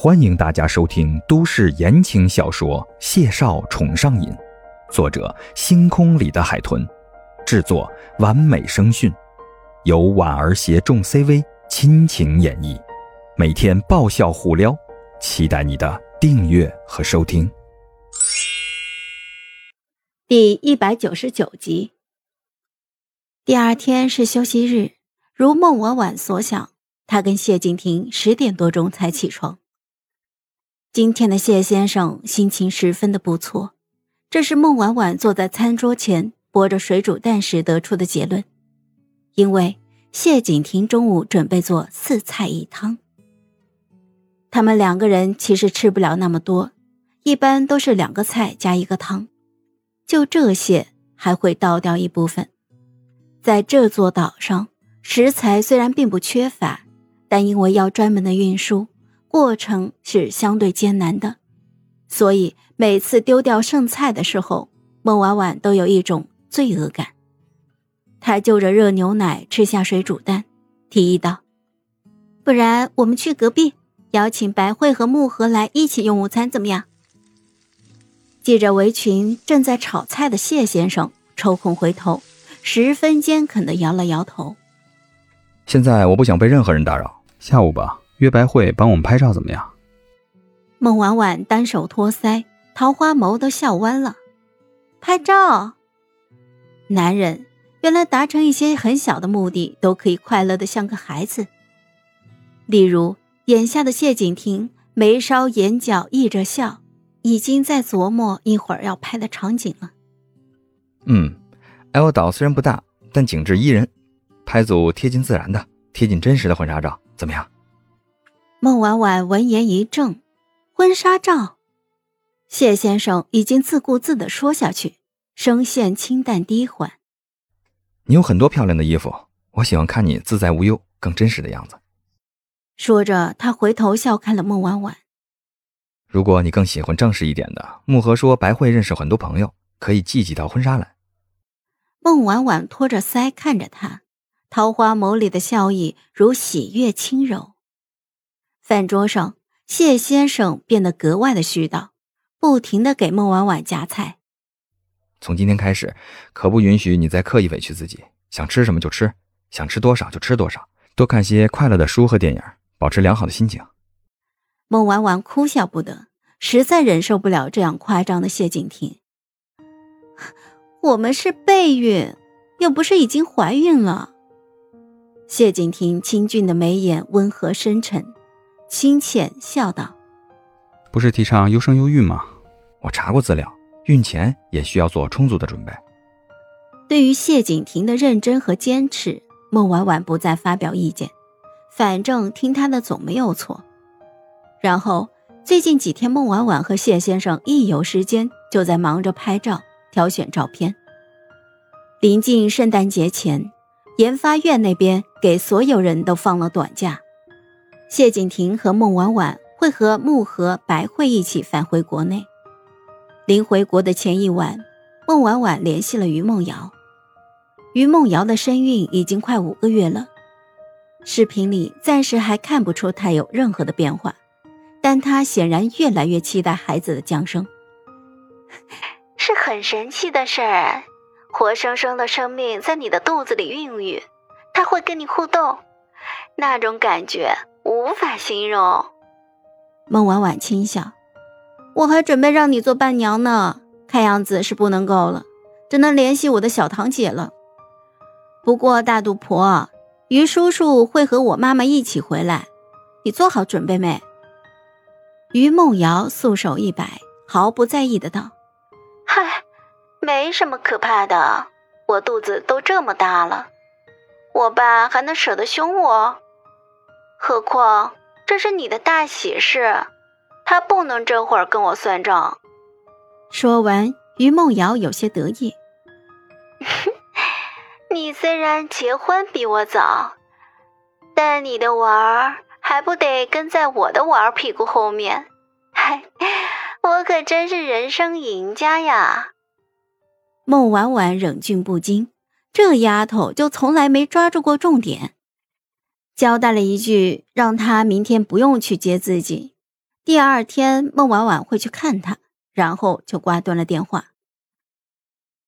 欢迎大家收听都市言情小说《谢少宠上瘾》，作者：星空里的海豚，制作：完美声讯，由婉儿携众 CV 亲情演绎，每天爆笑互撩，期待你的订阅和收听。第一百九十九集。第二天是休息日，如孟婉婉所想，她跟谢景亭十点多钟才起床。今天的谢先生心情十分的不错，这是孟婉婉坐在餐桌前剥着水煮蛋时得出的结论。因为谢景亭中午准备做四菜一汤，他们两个人其实吃不了那么多，一般都是两个菜加一个汤，就这些还会倒掉一部分。在这座岛上，食材虽然并不缺乏，但因为要专门的运输。过程是相对艰难的，所以每次丢掉剩菜的时候，孟婉婉都有一种罪恶感。她就着热牛奶吃下水煮蛋，提议道：“不然我们去隔壁邀请白慧和木禾来一起用午餐，怎么样？”系着围裙正在炒菜的谢先生抽空回头，十分坚恳地摇了摇头：“现在我不想被任何人打扰，下午吧。”约白慧帮我们拍照怎么样？孟婉婉单手托腮，桃花眸都笑弯了。拍照，男人原来达成一些很小的目的都可以快乐的像个孩子。例如眼下的谢景亭，眉梢眼角溢着笑，已经在琢磨一会儿要拍的场景了。嗯，L 岛虽然不大，但景致宜人，拍组贴近自然的、贴近真实的婚纱照怎么样？孟婉婉闻言一怔，婚纱照。谢先生已经自顾自的说下去，声线清淡低缓：“你有很多漂亮的衣服，我喜欢看你自在无忧、更真实的样子。”说着，他回头笑看了孟婉婉：“如果你更喜欢正式一点的，木禾说白慧认识很多朋友，可以寄几套婚纱来。”孟婉婉托着腮看着他，桃花眸里的笑意如喜悦轻柔。饭桌上，谢先生变得格外的絮叨，不停的给孟婉婉夹菜。从今天开始，可不允许你再刻意委屈自己，想吃什么就吃，想吃多少就吃多少，多看些快乐的书和电影，保持良好的心情。孟婉婉哭笑不得，实在忍受不了这样夸张的谢景亭。我们是备孕，又不是已经怀孕了。谢景亭清俊的眉眼温和深沉。清浅笑道：“不是提倡优生优育吗？我查过资料，孕前也需要做充足的准备。”对于谢景亭的认真和坚持，孟婉婉不再发表意见，反正听他的总没有错。然后最近几天，孟婉婉和谢先生一有时间就在忙着拍照、挑选照片。临近圣诞节前，研发院那边给所有人都放了短假。谢景亭和孟婉婉会和木禾、白慧一起返回国内。临回国的前一晚，孟婉婉联系了于梦瑶。于梦瑶的身孕已经快五个月了，视频里暂时还看不出她有任何的变化，但她显然越来越期待孩子的降生。是很神奇的事儿，活生生的生命在你的肚子里孕育，他会跟你互动，那种感觉。无法形容。孟婉婉轻笑：“我还准备让你做伴娘呢，看样子是不能够了，只能联系我的小堂姐了。不过大肚婆，于叔叔会和我妈妈一起回来，你做好准备没？”于梦瑶素手一摆，毫不在意的道：“嗨，没什么可怕的，我肚子都这么大了，我爸还能舍得凶我？”何况这是你的大喜事，他不能这会儿跟我算账。说完，于梦瑶有些得意。你虽然结婚比我早，但你的娃儿还不得跟在我的娃儿屁股后面？嗨，我可真是人生赢家呀！孟婉婉忍俊不禁，这丫头就从来没抓住过重点。交代了一句，让他明天不用去接自己，第二天，孟婉婉会去看他，然后就挂断了电话。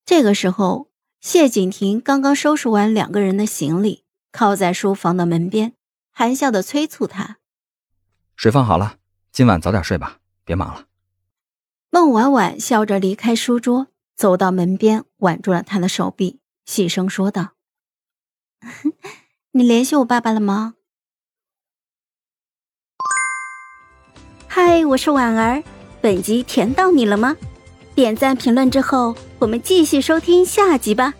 这个时候，谢景亭刚刚收拾完两个人的行李，靠在书房的门边，含笑的催促他：“水放好了，今晚早点睡吧，别忙了。”孟婉婉笑着离开书桌，走到门边，挽住了他的手臂，细声说道：“你联系我爸爸了吗？”“嗨，我是婉儿，本集甜到你了吗？”点赞评论之后，我们继续收听下集吧。